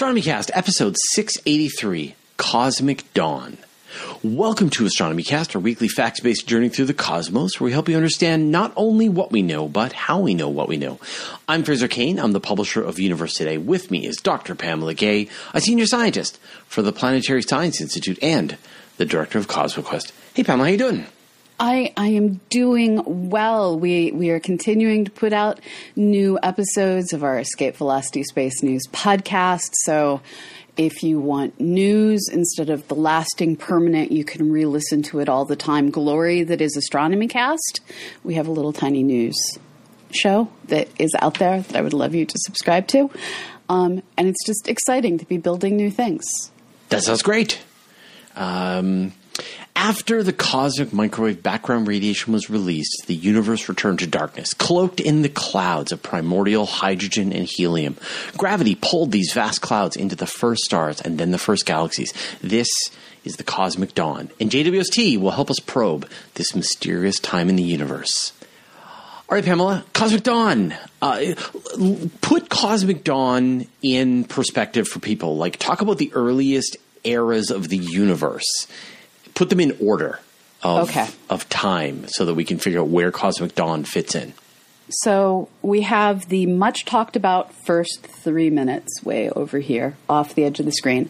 Astronomy Cast, episode 683 Cosmic Dawn. Welcome to Astronomy Cast, our weekly facts based journey through the cosmos, where we help you understand not only what we know, but how we know what we know. I'm Fraser Cain. I'm the publisher of Universe Today. With me is Dr. Pamela Gay, a senior scientist for the Planetary Science Institute and the director of CosmoQuest. Hey, Pamela, how you doing? I, I am doing well. We we are continuing to put out new episodes of our Escape Velocity Space News podcast. So if you want news instead of the lasting permanent, you can re listen to it all the time. Glory that is Astronomy Cast. We have a little tiny news show that is out there that I would love you to subscribe to. Um, and it's just exciting to be building new things. That sounds great. Um, after the cosmic microwave background radiation was released, the universe returned to darkness, cloaked in the clouds of primordial hydrogen and helium. Gravity pulled these vast clouds into the first stars and then the first galaxies. This is the cosmic dawn, and JWST will help us probe this mysterious time in the universe. All right, Pamela, Cosmic Dawn. Uh, put Cosmic Dawn in perspective for people. Like, talk about the earliest eras of the universe. Put them in order of, Okay. of time so that we can figure out where Cosmic Dawn fits in. So we have the much talked about first three minutes way over here off the edge of the screen,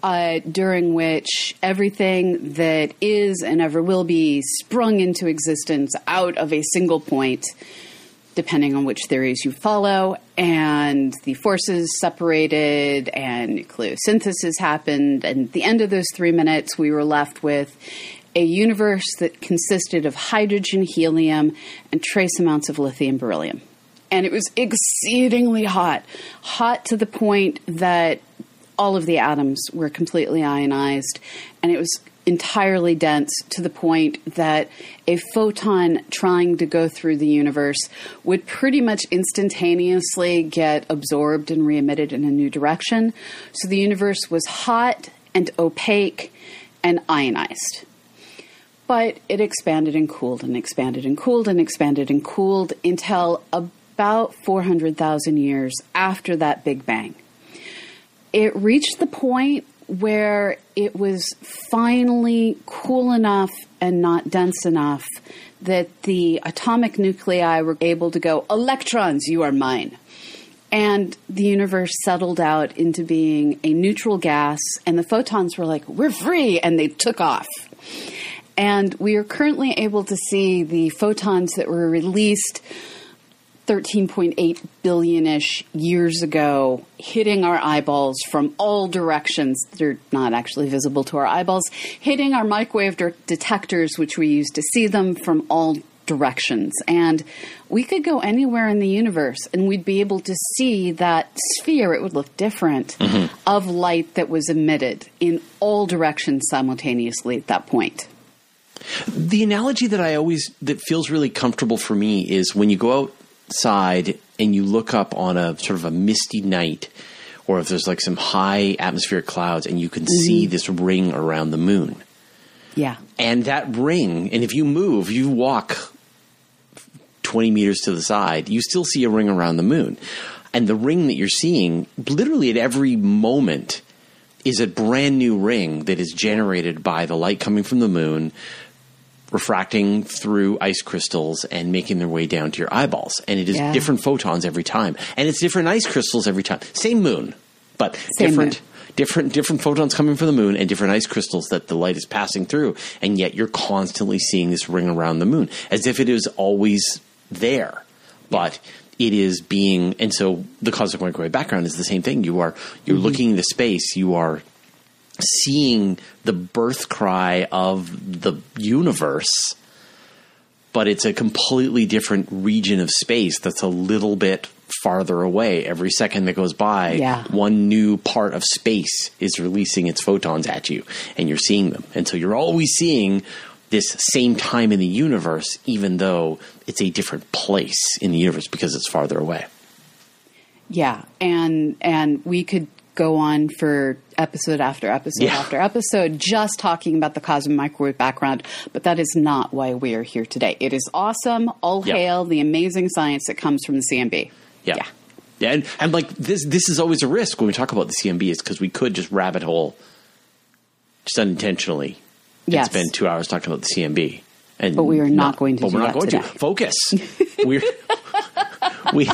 uh, during which everything that is and ever will be sprung into existence out of a single point, depending on which theories you follow, and the forces separated and nucleosynthesis happened. And at the end of those three minutes, we were left with a universe that consisted of hydrogen, helium, and trace amounts of lithium beryllium. And it was exceedingly hot, hot to the point that all of the atoms were completely ionized, and it was entirely dense to the point that a photon trying to go through the universe would pretty much instantaneously get absorbed and re emitted in a new direction. So the universe was hot and opaque and ionized but it expanded and cooled and expanded and cooled and expanded and cooled until about 400,000 years after that Big Bang. It reached the point where it was finally cool enough and not dense enough that the atomic nuclei were able to go, electrons, you are mine. And the universe settled out into being a neutral gas, and the photons were like, we're free, and they took off. And we are currently able to see the photons that were released 13.8 billion ish years ago hitting our eyeballs from all directions. They're not actually visible to our eyeballs, hitting our microwave de- detectors, which we use to see them from all directions. And we could go anywhere in the universe and we'd be able to see that sphere, it would look different, mm-hmm. of light that was emitted in all directions simultaneously at that point. The analogy that I always that feels really comfortable for me is when you go outside and you look up on a sort of a misty night or if there's like some high atmospheric clouds and you can mm-hmm. see this ring around the moon. Yeah. And that ring, and if you move, you walk 20 meters to the side, you still see a ring around the moon. And the ring that you're seeing, literally at every moment, is a brand new ring that is generated by the light coming from the moon, refracting through ice crystals and making their way down to your eyeballs. And it is Yeah. different photons every time. And it's different ice crystals every time. Same moon, but Same different moon. different different photons coming from the moon and different ice crystals that the light is passing through. And yet you're constantly seeing this ring around the moon as if it is always there. But it is being and so the cosmic microwave background is the same thing. You are you're mm-hmm. looking into space, you are seeing the birth cry of the universe, but it's a completely different region of space that's a little bit farther away. Every second that goes by, Yeah. one new part of space is releasing its photons at you, and you're seeing them. And so you're always seeing this same time in the universe, even though it's a different place in the universe because it's farther away. Yeah, and and we could go on for episode after episode Yeah. after episode just talking about the cosmic microwave background, but that is not why we are here today. It is awesome. All hail the amazing science that comes from the CMB. Yeah. Yeah, and, and like this this is always a risk when we talk about the CMB is because we could just rabbit hole just unintentionally Yes. and spend two hours talking about the CMB. And But we are not going to But do we're not going today. to. Focus. we're we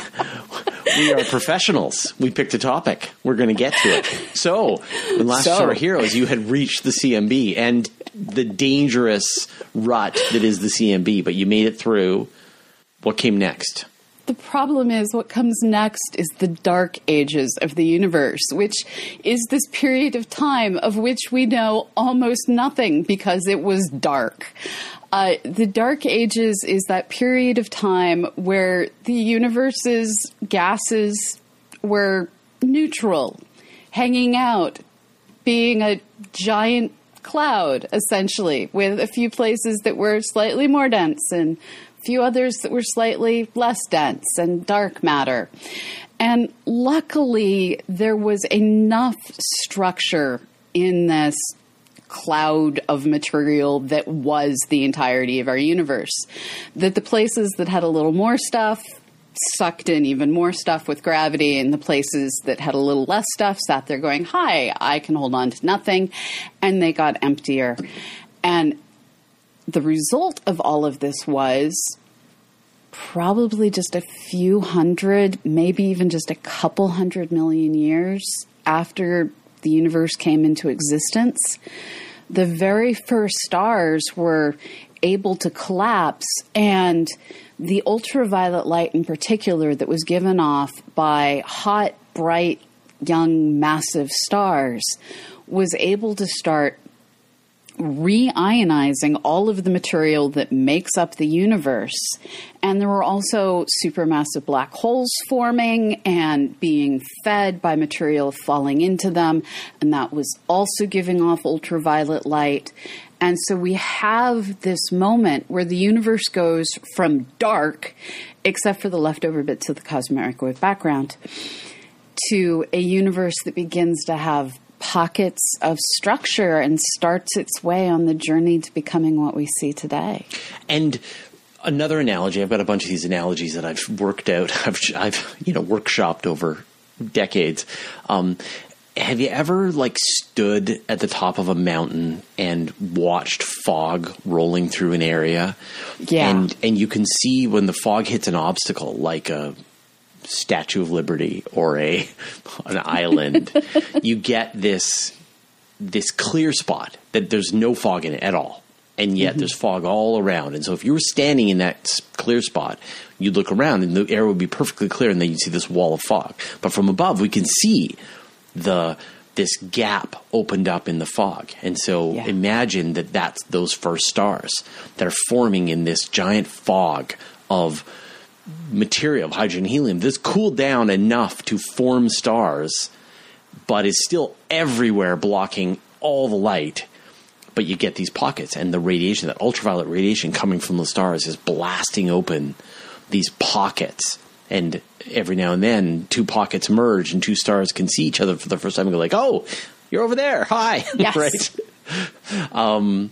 we are professionals. We picked a topic. We're going to get to it. So, in Last So- Star Heroes, you had reached the CMB and the dangerous rut that is the CMB, but you made it through. What came next? The problem is what comes next is the dark ages of the universe, which is this period of time of which we know almost nothing because it was dark. Uh, the dark ages is that period of time where the universe's gases were neutral, hanging out, being a giant cloud, essentially, with a few places that were slightly more dense and few others that were slightly less dense and dark matter. And luckily, there was enough structure in this cloud of material that was the entirety of our universe that the places that had a little more stuff sucked in even more stuff with gravity, and the places that had a little less stuff sat there going, Hi, I can hold on to nothing. And they got emptier. And the result of all of this was probably just a few hundred, maybe even just a couple hundred million years after the universe came into existence, the very first stars were able to collapse and the ultraviolet light in particular that was given off by hot bright young massive stars was able to start reionizing all of the material that makes up the universe. And there were also supermassive black holes forming and being fed by material falling into them. And that was also giving off ultraviolet light. And so we have this moment where the universe goes from dark, except for the leftover bits of the cosmic microwave background, to a universe that begins to have pockets of structure and starts its way on the journey to becoming what we see today. And another analogy, I've got a bunch of these analogies that I've worked out, I've, I've you know, workshopped over decades. Um, have you ever like stood at the top of a mountain and watched fog rolling through an area? Yeah. And and you can see when the fog hits an obstacle like a Statue of Liberty or a an island, you get this this clear spot that there's no fog in it at all. And yet mm-hmm. there's fog all around. And so if you were standing in that clear spot, you'd look around and the air would be perfectly clear and then you'd see this wall of fog. But from above we can see the this gap opened up in the fog. And so Yeah. imagine that that's those first stars that are forming in this giant fog of material of hydrogen and helium that's cooled down enough to form stars, but is still everywhere blocking all the light. But you get these pockets, and the radiation, that ultraviolet radiation coming from the stars, is blasting open these pockets. And every now and then, two pockets merge, and two stars can see each other for the first time and go like, "Oh, you're over there! Hi!" Yes. right? Um,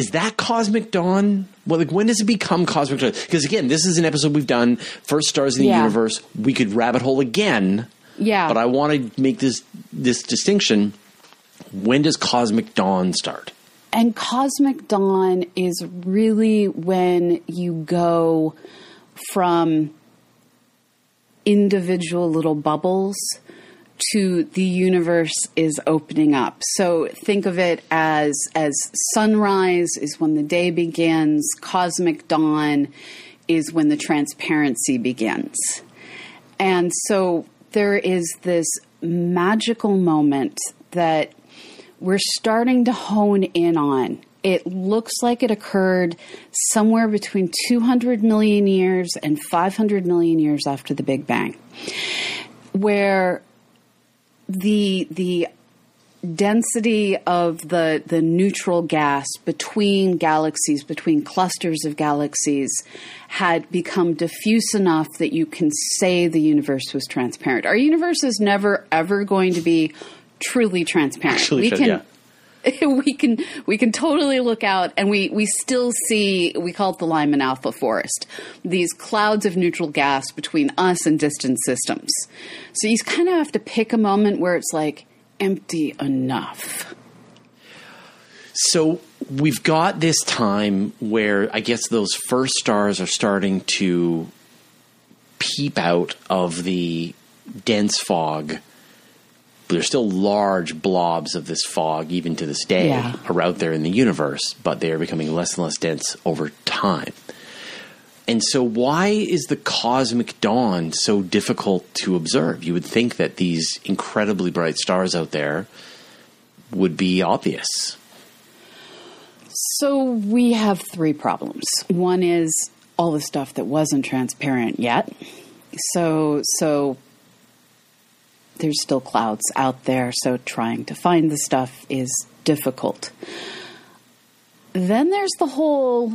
is that cosmic dawn? Well, like when does it become cosmic dawn? Because again, this is an episode we've done. First stars in the Yeah. universe. We could rabbit hole again. Yeah. But I want to make this this distinction. When does cosmic dawn start? And cosmic dawn is really when you go from individual little bubbles to the universe is opening up. So think of it as as sunrise is when the day begins, cosmic dawn is when the transparency begins. And so there is this magical moment that we're starting to hone in on. It looks like it occurred somewhere between 200 million years and 500 million years after the Big Bang, where the the density of the the neutral gas between galaxies between clusters of galaxies had become diffuse enough that you can say the universe was transparent our universe is never ever going to be truly transparent Actually, we can yeah. we can we can totally look out and we we still see we call it the Lyman alpha forest these clouds of neutral gas between us and distant systems so you kind of have to pick a moment where it's like empty enough So we've got this time where I guess those first stars are starting to peep out of the dense fog. There's still large blobs of this fog, even to this day, Yeah. are out there in the universe, but they are becoming less and less dense over time. And so, why is the cosmic dawn so difficult to observe? You would think that these incredibly bright stars out there would be obvious. So we have three problems. One is all the stuff that wasn't transparent yet. So so there's still clouds out there, so trying to find the stuff is difficult. Then there's the whole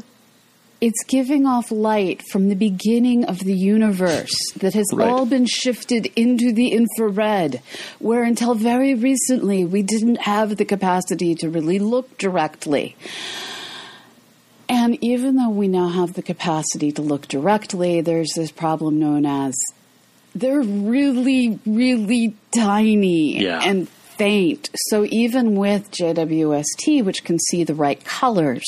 it's giving off light from the beginning of the universe that has Right. all been shifted into the infrared, where until very recently we didn't have the capacity to really look directly. And even though we now have the capacity to look directly, there's this problem known as they're really, really tiny Yeah. and faint. So even with JWST, which can see the right colors,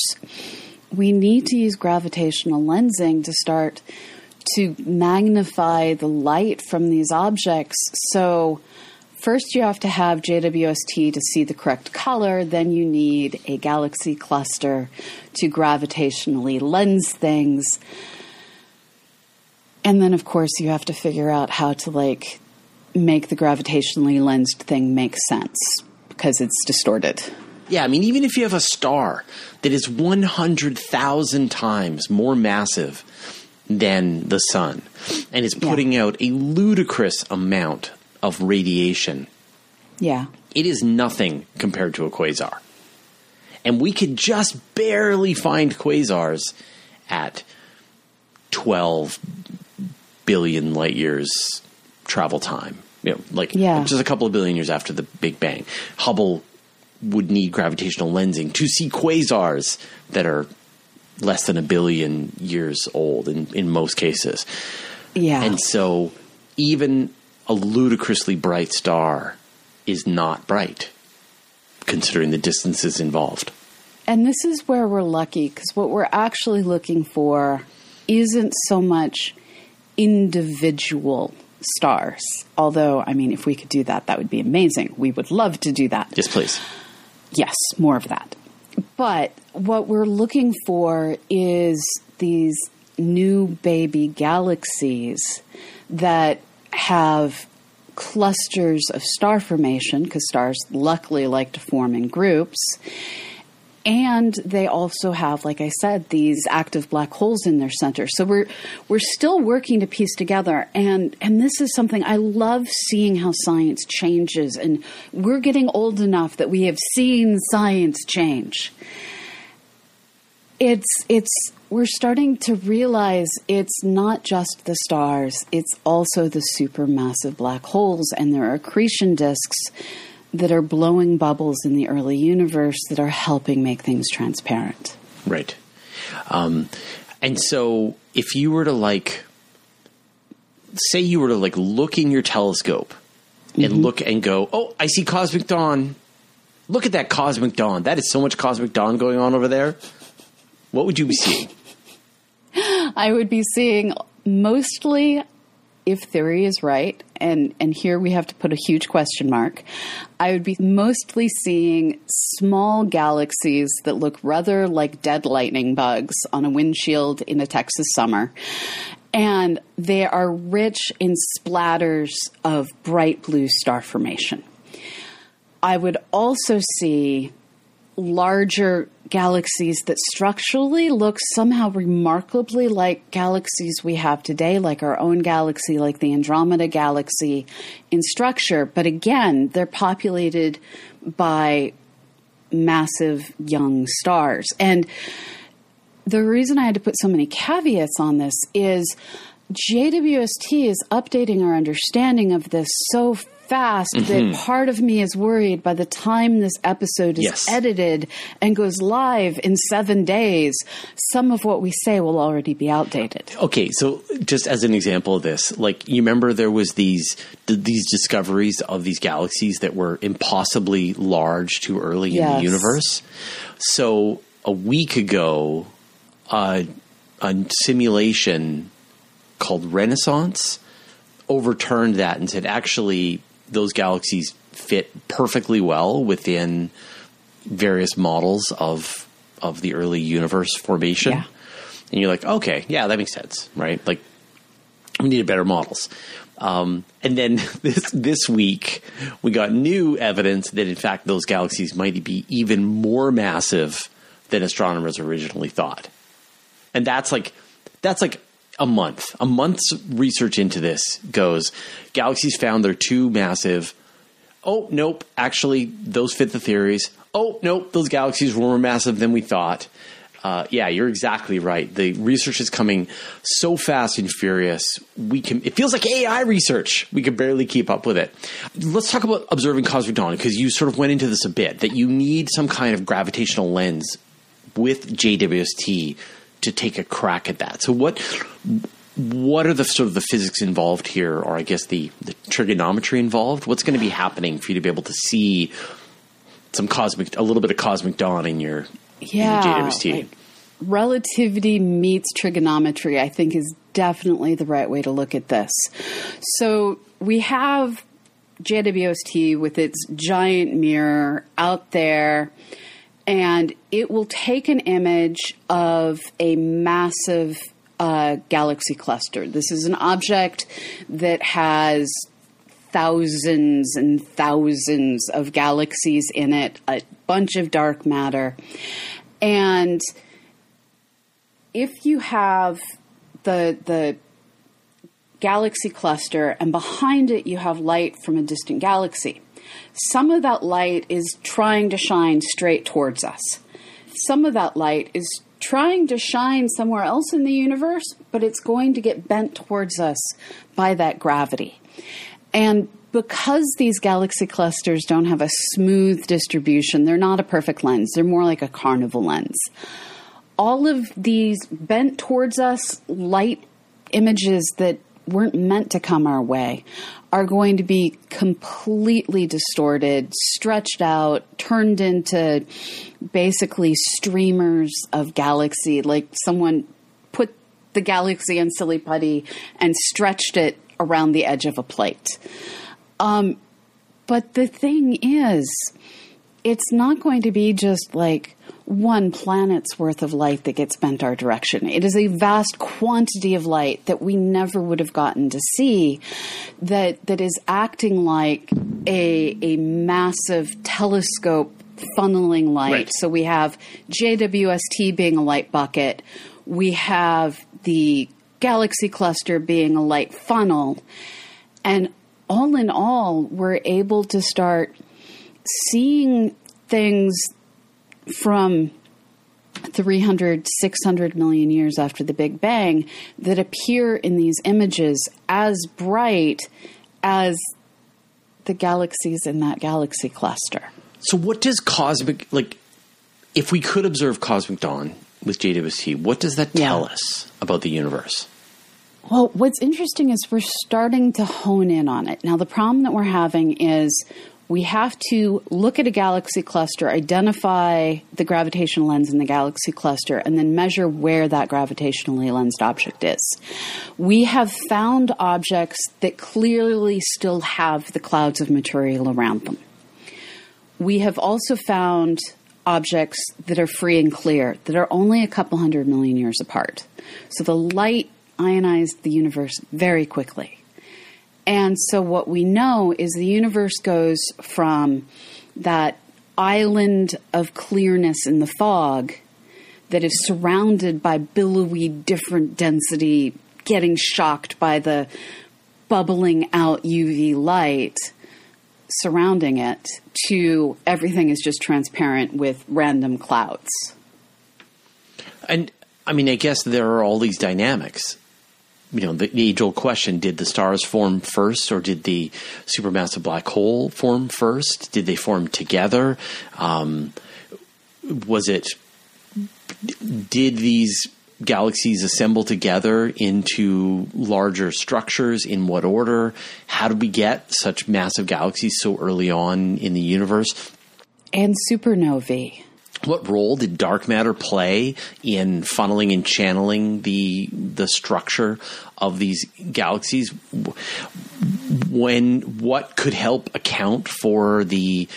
we need to use gravitational lensing to start to magnify the light from these objects. So first you have to have JWST to see the correct color, then you need a galaxy cluster to gravitationally lens things. And then of course you have to figure out how to like make the gravitationally lensed thing make sense because it's distorted. Yeah, I mean, even if you have a star that is 100,000 times more massive than the sun and is Yeah. putting out a ludicrous amount of radiation, Yeah. it is nothing compared to a quasar. And we could just barely find quasars at 12 billion light years travel time. You know, like Yeah. just a couple of billion years after the Big Bang. Hubble would need gravitational lensing to see quasars that are less than a billion years old in, in most cases. Yeah. And so even a ludicrously bright star is not bright, considering the distances involved. And this is where we're lucky because what we're actually looking for isn't so much individual stars. Although, I mean, if we could do that, that would be amazing. We would love to do that. Yes, please. Yes, more of that. But what we're looking for is these new baby galaxies that have clusters of star formation, because stars luckily like to form in groups. And they also have, like I said, these active black holes in their center. So we're we're still working to piece together, and and this is something I love seeing how science changes, and we're getting old enough that we have seen science change. It's it's we're starting to realize it's not just the stars; it's also the supermassive black holes and their accretion disks that are blowing bubbles in the early universe that are helping make things transparent. Right. Um, and so if you were to like, say you were to like look in your telescope and look and go, oh, I see cosmic dawn. Look at that cosmic dawn. That is so much cosmic dawn going on over there. What would you be seeing? I would be seeing mostly, if theory is right, and, and here we have to put a huge question mark, I would be mostly seeing small galaxies that look rather like dead lightning bugs on a windshield in a Texas summer. And they are rich in splatters of bright blue star formation. I would also see larger galaxies that structurally look somehow remarkably like galaxies we have today, like our own galaxy, like the Andromeda galaxy in structure. But again, they're populated by massive young stars. And the reason I had to put so many caveats on this is JWST is updating our understanding of this so fast that part of me is worried by the time this episode is Yes. edited and goes live in seven days, some of what we say will already be outdated. Okay, so just as an example of this, like you remember there was these th- these discoveries of these galaxies that were impossibly large too early in the universe. So a week ago, uh, a simulation called Renaissance overturned that and said actually those galaxies fit perfectly well within various models of of the early universe formation. Yeah. And you're like, okay, yeah, that makes sense, right? Like we needed better models. Um, and then this this week, we got new evidence that in fact those galaxies might be even more massive than astronomers originally thought. And that's like that's like a month. A month's research into this goes galaxies found they're too massive. Oh, nope, actually those fit the theories. Oh, nope, those galaxies were more massive than we thought. Uh, yeah, you're exactly right. The research is coming so fast and furious. We can. It feels like AI research. We can barely keep up with it. Let's talk about observing cosmic dawn because you sort of went into this a bit. That you need some kind of gravitational lens with JWST to take a crack at that. So what what are the sort of the physics involved here, or I guess the the trigonometry involved? What's going to be happening for you to be able to see some cosmic, a little bit of cosmic dawn in your Yeah. in your JWST? like, relativity meets trigonometry, I think, is definitely the right way to look at this. So we have JWST with its giant mirror out there, and it will take an image of a massive uh, galaxy cluster. This is an object that has thousands and thousands of galaxies in it, a bunch of dark matter. And if you have the the galaxy cluster and behind it you have light from a distant galaxy, some of that light is trying to shine straight towards us. Some of that light is trying to shine somewhere else in the universe, but it's going to get bent towards us by that gravity. And because these galaxy clusters don't have a smooth distribution, they're not a perfect lens. They're more like a carnival lens. All of these bent towards us light images that weren't meant to come our way are going to be completely distorted, stretched out, turned into basically streamers of galaxy, like someone put the galaxy in silly putty and stretched it around the edge of a plate. Um, but the thing is, it's not going to be just like one planet's worth of light that gets bent our direction. It is a vast quantity of light that we never would have gotten to see that that is acting like a a massive telescope funneling light. Right. So we have JWST being a light bucket. We have the galaxy cluster being a light funnel. And all in all, we're able to start seeing things from 300, 600 million years after the Big Bang that appear in these images as bright as the galaxies in that galaxy cluster. So what does cosmic like if we could observe cosmic dawn with JWST, what does that Yeah. tell us about the universe? Well, what's interesting is we're starting to hone in on it. Now, the problem that we're having is we have to look at a galaxy cluster, identify the gravitational lens in the galaxy cluster, and then measure where that gravitationally lensed object is. We have found objects that clearly still have the clouds of material around them. We have also found objects that are free and clear, that are only a couple hundred million years apart. So the light ionized the universe very quickly. And so what we know is the universe goes from that island of clearness in the fog that is surrounded by billowy different density, getting shocked by the bubbling out UV light surrounding it, to everything is just transparent with random clouds. And I mean, I guess there are all these dynamics. You know, the, the age old question did the stars form first or did the supermassive black hole form first? Did they form together? Um, was it, did these galaxies assemble together into larger structures? In what order? How did we get such massive galaxies so early on in the universe? And supernovae. What role did dark matter play in funneling and channeling the the structure of these galaxies? When what could help account for the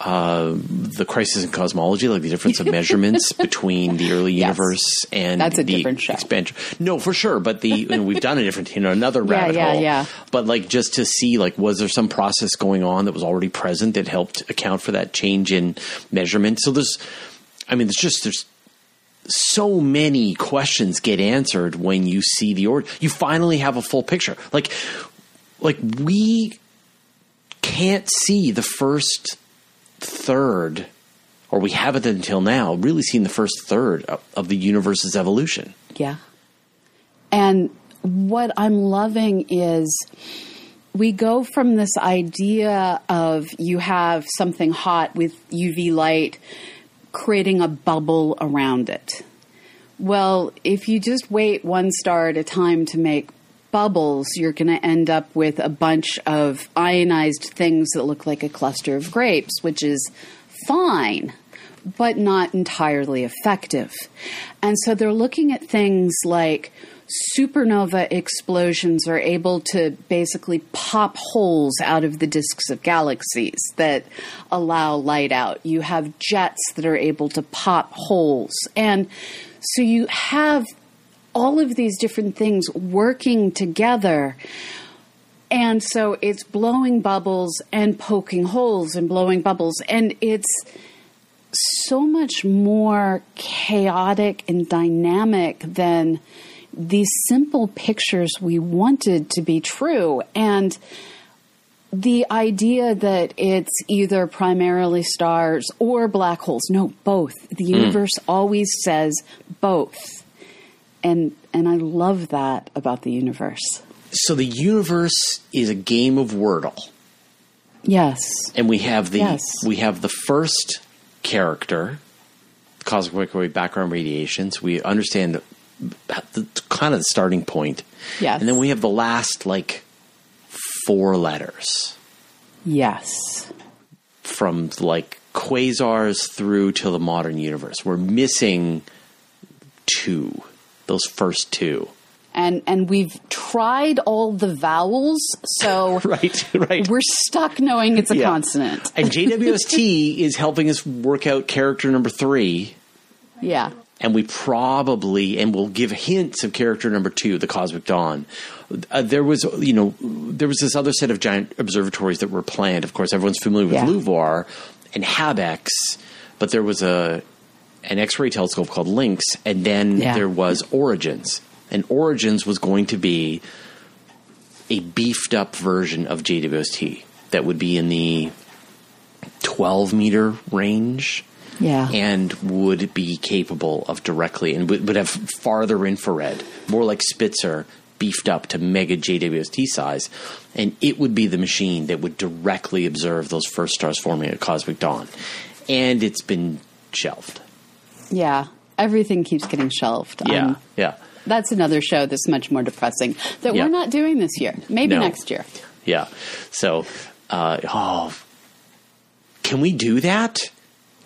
uh, the crisis in cosmology, like the difference of measurements between the early Yes. universe and That's a the different show. expansion. No, for sure, but the and we've done a different, you know, another rabbit yeah, hole. yeah. But like just to see, like, was there some process going on that was already present that helped account for that change in measurement? So there's, I mean, there's just there's so many questions get answered when you see the order. You finally have a full picture. Like, like we can't see the first third, or we haven't until now really seen the first third of, of the universe's evolution. Yeah. And what I'm loving is we go from this idea of you have something hot with UV light creating a bubble around it. Well, if you just wait one star at a time to make bubbles, you're going to end up with a bunch of ionized things that look like a cluster of grapes, which is fine, but not entirely effective. And so they're looking at things like supernova explosions are able to basically pop holes out of the disks of galaxies that allow light out. You have jets that are able to pop holes. And so you have all of these different things working together. And so it's blowing bubbles and poking holes and blowing bubbles. And it's so much more chaotic and dynamic than these simple pictures we wanted to be true. And the idea that it's either primarily stars or black holes. No, both. The hmm. universe always says both. And and I love that about the universe. So the universe is a game of Wordle. Yes. and we have the Yes. we have the first character cosmic microwave background radiations we understand the, the kind of the starting point Yes. and then we have the last like four letters Yes. from like quasars through to the modern universe we're missing two those first two And and we've tried all the vowels, so right right we're stuck knowing it's a Yeah. consonant. and jwst is helping us work out character number three Yeah. and we probably and we'll give hints of character number two, the Cosmic Dawn. Uh, there was, you know, there was this other set of giant observatories that were planned. Of course, everyone's familiar with Yeah. And HABEX, but there was a an X-ray telescope called Lynx, and then Yeah. there was Origins, and Origins was going to be a beefed up version of JWST that would be in the 12 meter range Yeah. and would be capable of directly and would, would have farther infrared, more like Spitzer, beefed up to mega JWST size, and it would be the machine that would directly observe those first stars forming at cosmic dawn. And it's been shelved. Yeah. everything keeps getting shelved. Yeah, Um, yeah, that's another show that's much more depressing that Yeah. we're not doing this year. Maybe No. next year. yeah. So, uh, oh, can we do that?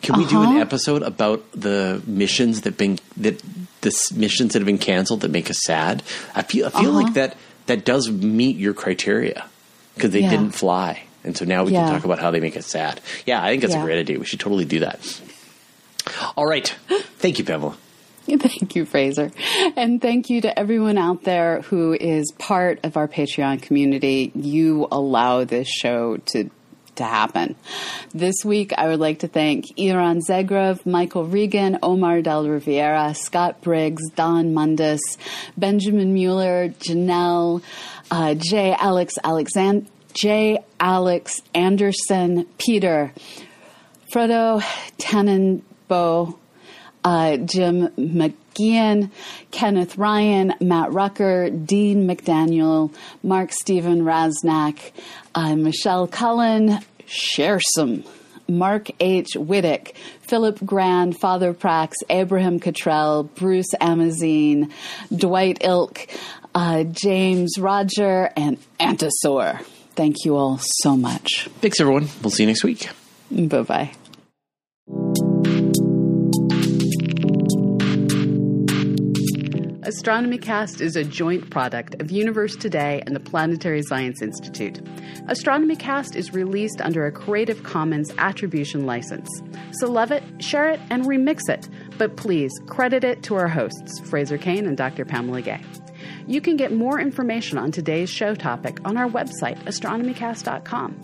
Can we do an Uh-huh. episode about the missions that been that the missions that have been canceled that make us sad? I feel I feel Uh-huh. like that that does meet your criteria because they Yeah. didn't fly, and so now we Yeah. can talk about how they make us sad. Yeah, I think that's a great idea. We should totally do that. All right, thank you, Pamela. Thank you, Fraser. And thank you to everyone out there who is part of our Patreon community. You allow this show to to happen. This week, I would like to thank Iran Zegrov, Michael Regan, Omar Del Riviera, Scott Briggs, Don Mundus, Benjamin Mueller, Janelle, uh, J. Alex Alexand- J. Alex Anderson, Peter, Fredo Frodo Tannenbow, uh, Jim McGeehan, Kenneth Ryan, Matt Rucker, Dean McDaniel, Mark Stephen Rasnack, uh, Michelle Cullen, Shersome, Mark H. Whittick, Philip Grand, Father Prax, Abraham Cottrell, Bruce Amazine, Dwight Ilk, uh, James Roger, and Antisaur. Thank you all so much. Thanks, everyone. We'll see you next week. Bye bye. Astronomy Cast is a joint product of Universe Today and the Planetary Science Institute. Astronomy Cast is released under a Creative Commons Attribution license. So love it, share it, and remix it. But please credit it to our hosts, Fraser Cain and Dr. Pamela Gay. You can get more information on today's show topic on our website, astronomycast.com.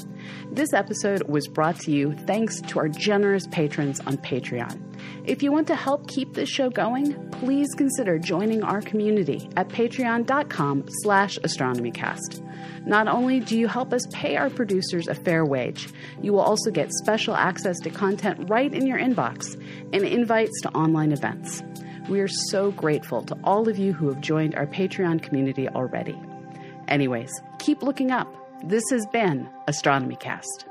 This episode was brought to you thanks to our generous patrons on Patreon. If you want to help keep this show going, please consider joining our community at patreon.com slash astronomycast. Not only do you help us pay our producers a fair wage, you will also get special access to content right in your inbox and invites to online events. We are so grateful to all of you who have joined our Patreon community already. Anyways, keep looking up. This has been Astronomy Cast.